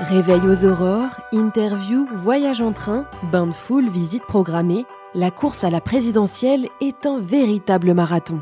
Réveil aux aurores, interview, voyage en train, bain de foule, visite programmée, la course à la présidentielle est un véritable marathon.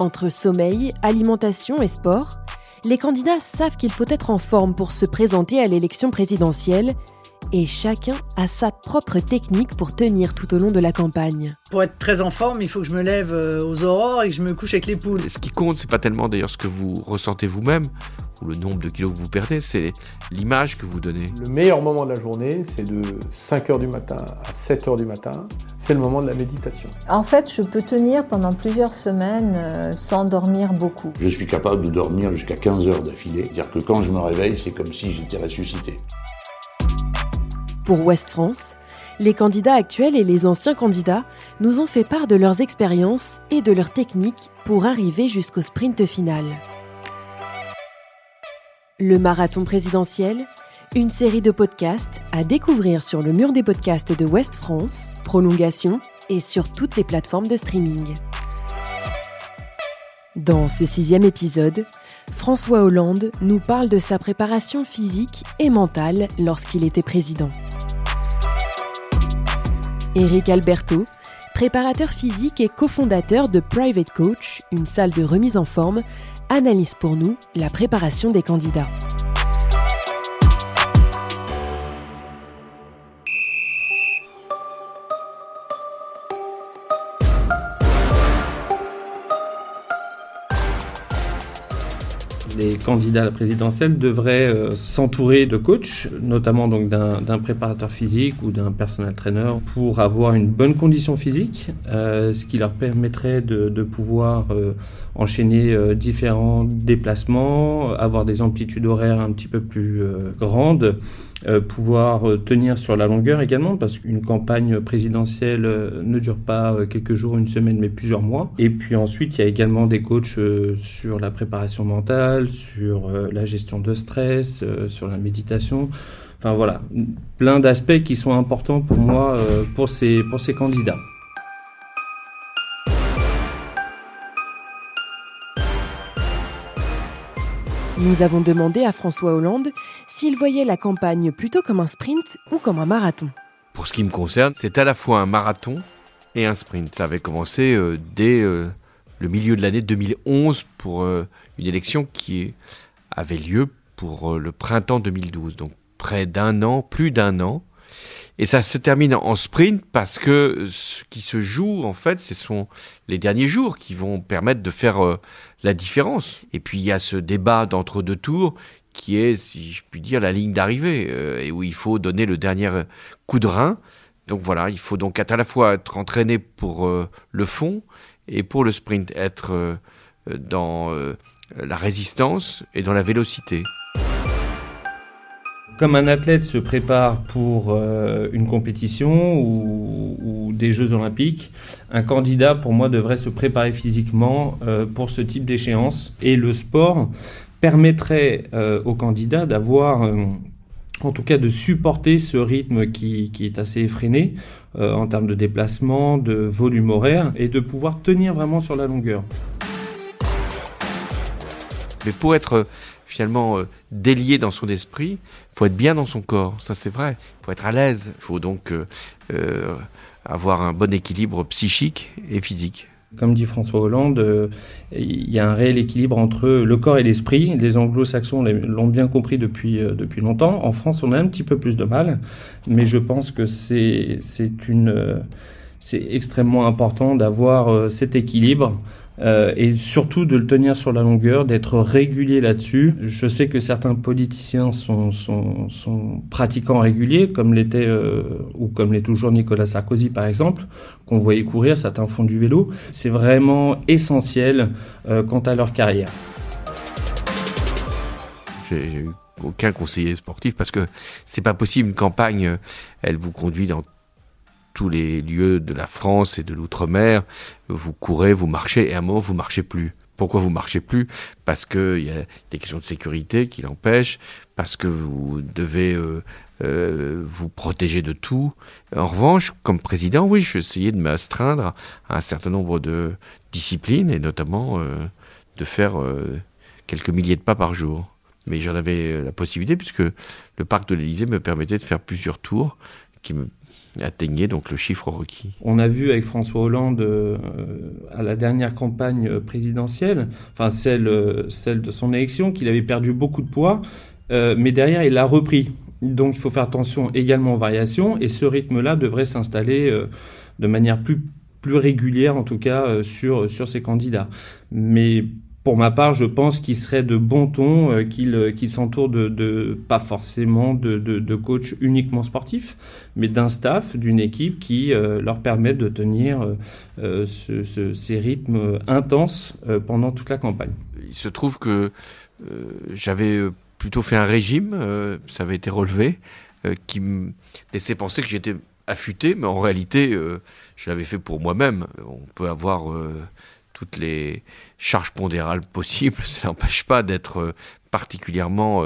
Entre sommeil, alimentation et sport, les candidats savent qu'il faut être en forme pour se présenter à l'élection présidentielle et chacun a sa propre technique pour tenir tout au long de la campagne. Pour être très en forme, il faut que je me lève euh, aux aurores et que je me couche avec les poules. Ce qui compte, c'est pas tellement d'ailleurs ce que vous ressentez vous-même ou le nombre de kilos que vous perdez, c'est l'image que vous donnez. Le meilleur moment de la journée, c'est de 5h du matin à 7h du matin. C'est le moment de la méditation. En fait, je peux tenir pendant plusieurs semaines euh, sans dormir beaucoup. Je suis capable de dormir jusqu'à 15 heures d'affilée. C'est-à-dire que quand je me réveille, c'est comme si j'étais ressuscité. Pour Ouest France, les candidats actuels et les anciens candidats nous ont fait part de leurs expériences et de leurs techniques pour arriver jusqu'au sprint final. Le marathon présidentiel, une série de podcasts à découvrir sur le mur des podcasts de Ouest France, prolongation et sur toutes les plateformes de streaming. Dans ce sixième épisode, François Hollande nous parle de sa préparation physique et mentale lorsqu'il était président. Éric Alberto, préparateur physique et cofondateur de Private Coach, une salle de remise en forme, analyse pour nous la préparation des candidats. Les candidats à la présidentielle devraient euh, s'entourer de coachs, notamment donc d'un préparateur physique ou d'un personnel trainer, pour avoir une bonne condition physique, euh, ce qui leur permettrait de, pouvoir euh, enchaîner différents déplacements, avoir des amplitudes horaires un petit peu plus grandes, pouvoir tenir sur la longueur également, parce qu'une campagne présidentielle ne dure pas quelques jours, une semaine, mais plusieurs mois. Et puis ensuite, il y a également des coachs sur la préparation mentale, sur euh, la gestion de stress, euh, sur la méditation. Enfin voilà, plein d'aspects qui sont importants pour moi, euh, pour ces, pour ces candidats. Nous avons demandé à François Hollande s'il voyait la campagne plutôt comme un sprint ou comme un marathon. Pour ce qui me concerne, c'est à la fois un marathon et un sprint. Ça avait commencé dès le milieu de l'année 2011 pour euh, une élection qui avait lieu pour euh, le printemps 2012, donc près d'un an, plus d'un an. Et ça se termine en sprint parce que ce qui se joue, en fait, ce sont les derniers jours qui vont permettre de faire euh, la différence. Et puis il y a ce débat d'entre-deux tours qui est, si je puis dire, la ligne d'arrivée, et où il faut donner le dernier coup de rein. Donc voilà, il faut donc à la fois être entraîné pour le fond et pour le sprint, être euh, dans euh, la résistance et dans la vélocité. Comme un athlète se prépare pour euh, une compétition ou, des Jeux olympiques, un candidat pour moi devrait se préparer physiquement pour ce type d'échéance. Et le sport permettrait au candidat d'avoir en tout cas de supporter ce rythme qui, est assez effréné euh, en termes de déplacement, de volume horaire, et de pouvoir tenir vraiment sur la longueur. Mais pour être euh, finalement euh, délié dans son esprit, faut être bien dans son corps, ça c'est vrai, il faut être à l'aise, il faut donc avoir un bon équilibre psychique et physique. Comme dit François Hollande, euh, il y a un réel équilibre entre le corps et l'esprit. Les anglo-saxons l'ont bien compris depuis, euh, depuis longtemps. En France, on a un petit peu plus de mal, mais je pense que. Euh, c'est extrêmement important d'avoir cet équilibre euh, et surtout de le tenir sur la longueur, d'être régulier là-dessus. Je sais que certains politiciens sont, pratiquants réguliers, comme l'était euh, ou comme l'est toujours Nicolas Sarkozy par exemple, qu'on voyait courir, certains font du vélo. C'est vraiment essentiel euh, quant à leur carrière. J'ai eu aucun conseiller sportif parce que c'est pas possible une campagne, elle vous conduit dans tous les lieux de la France et de l'outre-mer, vous courez, vous marchez, et à un moment, vous marchez plus. Pourquoi vous marchez plus? Parce qu'il y a des questions de sécurité qui l'empêchent, parce que vous devez euh, euh, vous protéger de tout. En revanche, comme président, oui, je essayais de m'astreindre à un certain nombre de disciplines, et notamment euh, de faire quelques milliers de pas par jour. mais j'en avais la possibilité puisque le parc de l'Élysée me permettait de faire plusieurs tours qui me atteignaient donc le chiffre requis. On a vu avec François Hollande à la dernière campagne présidentielle, enfin celle, celle de son élection, qu'il avait perdu beaucoup de poids, mais derrière il l'a repris. Donc il faut faire attention également aux variations et ce rythme-là devrait s'installer de manière plus plus régulière en tout cas euh, sur sur ces candidats. Mais pour ma part, je pense qu'il serait de bon ton euh, qu'il euh, s'entoure de, pas forcément de, de, coachs uniquement sportifs, mais d'un staff, d'une équipe qui leur permet de tenir ce, ces rythmes intenses pendant toute la campagne. Il se trouve que j'avais plutôt fait un régime, ça avait été relevé, qui me laissait penser que j'étais affûté, mais en réalité, euh, je l'avais fait pour moi-même. On peut avoir euh, toutes les charges pondérales possibles, ça n'empêche pas d'être euh, particulièrement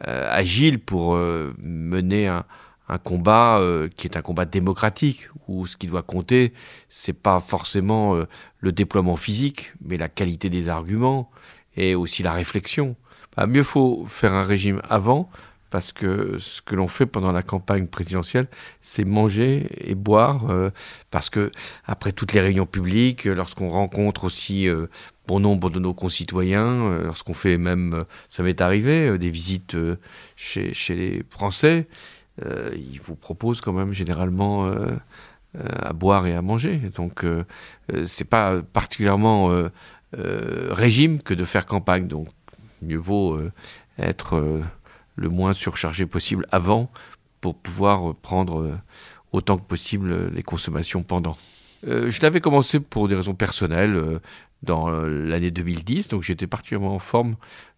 agile pour mener un, un combat qui est un combat démocratique, où ce qui doit compter, c'est pas forcément le déploiement physique, mais la qualité des arguments et aussi la réflexion. Bah, mieux faut faire un régime avant parce que ce que l'on fait pendant la campagne présidentielle, c'est manger et boire, euh, parce que après toutes les réunions publiques, lorsqu'on rencontre aussi euh, bon nombre de nos concitoyens, euh, lorsqu'on fait même, ça m'est arrivé, des visites chez, chez, les Français, ils vous proposent quand même généralement à boire et à manger. Donc c'est pas particulièrement régime que de faire campagne, donc mieux vaut être le moins surchargé possible avant pour pouvoir prendre euh, autant que possible les consommations pendant. Euh, je l'avais commencé pour des raisons personnelles euh, dans l'année 2010, donc j'étais particulièrement en forme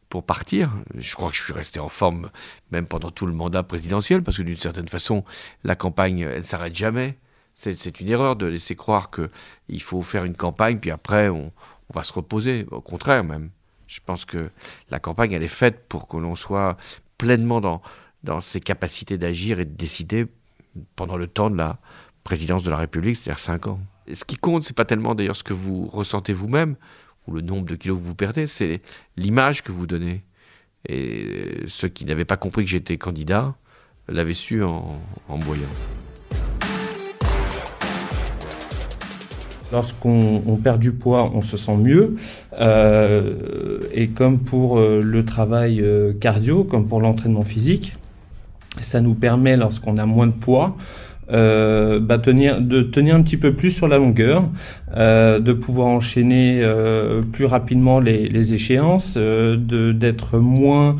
pour partir. Je crois que je suis resté en forme même pendant tout le mandat présidentiel, parce que d'une certaine façon, la campagne, elle ne s'arrête jamais. C'est une erreur de laisser croire qu'il faut faire une campagne, puis après, on va se reposer. Au contraire, même. Je pense que la campagne, elle est faite pour que l'on soit pleinement dans, dans ses capacités d'agir et de décider pendant le temps de la présidence de la République, c'est-à-dire 5 ans. Et ce qui compte, c'est pas tellement d'ailleurs ce que vous ressentez vous-même ou le nombre de kilos que vous perdez, c'est l'image que vous donnez. Et ceux qui n'avaient pas compris que j'étais candidat l'avaient su en, en voyant. Lorsqu'on perd du poids, on se sent mieux. Euh, et comme pour euh, le travail euh, cardio, comme pour l'entraînement physique, ça nous permet, lorsqu'on a moins de poids, euh, bah, tenir, de tenir un petit peu plus sur la longueur, euh, de pouvoir enchaîner euh, plus rapidement les, les échéances, de d'être moins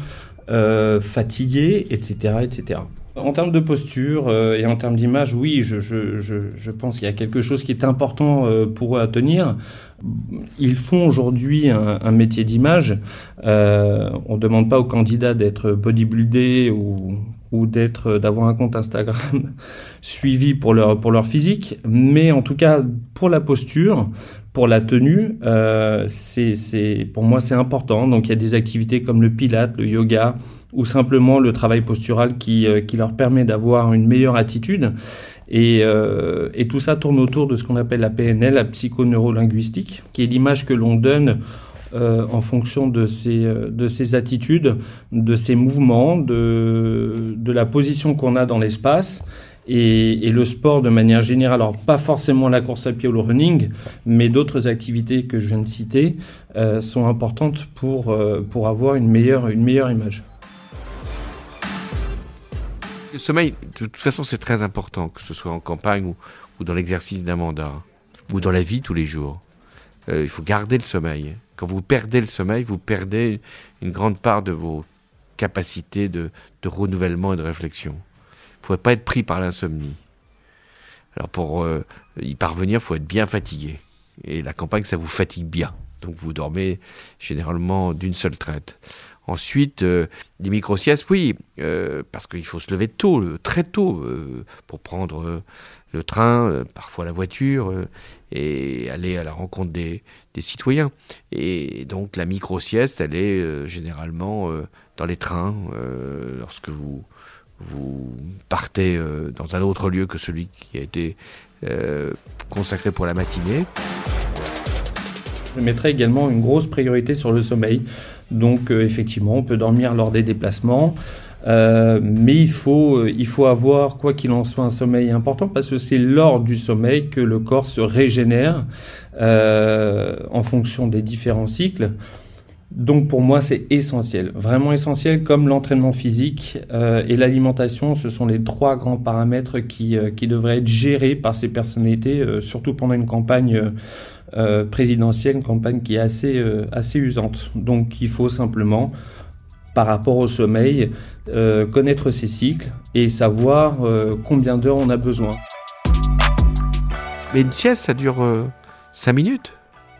fatigué, etc., etc. En termes de posture euh, et en termes d'image, oui, je, pense qu'il y a quelque chose qui est important euh, pour eux à tenir. Ils font aujourd'hui un, métier d'image. Euh, on ne demande pas aux candidats d'être bodybuildés ou, d'avoir un compte Instagram suivi pour leur physique, mais en tout cas pour la posture, pour la tenue, euh, pour moi c'est important. Donc il y a des activités comme le pilate, le yoga, ou simplement le travail postural qui, euh, leur permet d'avoir une meilleure attitude. Et, euh, et, tout ça tourne autour de ce qu'on appelle la PNL, la psychoneurolinguistique, qui est l'image que l'on donne en fonction de ses, de ses attitudes, de ses mouvements, de la position qu'on a dans l'espace. Et, le sport de manière générale, alors pas forcément la course à pied ou le running, mais d'autres activités que je viens de citer euh, sont importantes pour, euh, pour avoir une meilleure, une meilleure image. Le sommeil, de toute façon, c'est très important, que ce soit en campagne ou, ou dans l'exercice d'un mandat, ou dans la vie tous les jours. Euh, il faut garder le sommeil. Quand vous perdez le sommeil, vous perdez une grande part de vos capacités de, de renouvellement et de réflexion. Ne faudrait pas être pris par l'insomnie. Alors pour euh, y parvenir, il faut être bien fatigué. Et la campagne, ça vous fatigue bien. Donc vous dormez généralement d'une seule traite. Ensuite, euh, des micro-siestes, oui, euh, parce qu'il faut se lever tôt, très tôt, pour prendre le train, parfois la voiture, et aller à la rencontre des, des, citoyens. Et donc la micro-sieste, elle est généralement dans les trains, lorsque vous, vous partez dans un autre lieu que celui qui a été consacré pour la matinée. Je mettrai également une grosse priorité sur le sommeil. Donc euh, effectivement, on peut dormir lors des déplacements. Euh, mais il faut, il faut avoir, quoi qu'il en soit, un sommeil important parce que c'est lors du sommeil que le corps se régénère euh, en fonction des différents cycles. Donc pour moi, c'est essentiel, vraiment essentiel, comme l'entraînement physique euh, et l'alimentation, ce sont les trois grands paramètres qui, euh, devraient être gérés par ces personnalités, euh, surtout pendant une campagne présidentielle, une campagne qui est assez, assez usante. Donc il faut simplement, par rapport au sommeil, connaître ses cycles et savoir combien d'heures on a besoin. Mais une sieste, ça dure 5 minutes,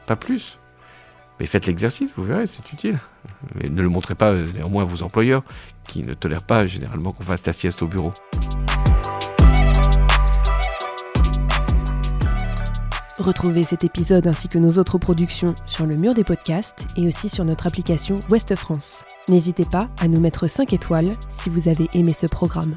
pas plus. Mais faites l'exercice, vous verrez, c'est utile. Mais ne le montrez pas euh, néanmoins à vos employeurs, qui ne tolèrent pas généralement qu'on fasse la sieste au bureau. Retrouvez cet épisode ainsi que nos autres productions sur le mur des podcasts et aussi sur notre application Ouest France. N'hésitez pas à nous mettre 5 étoiles si vous avez aimé ce programme.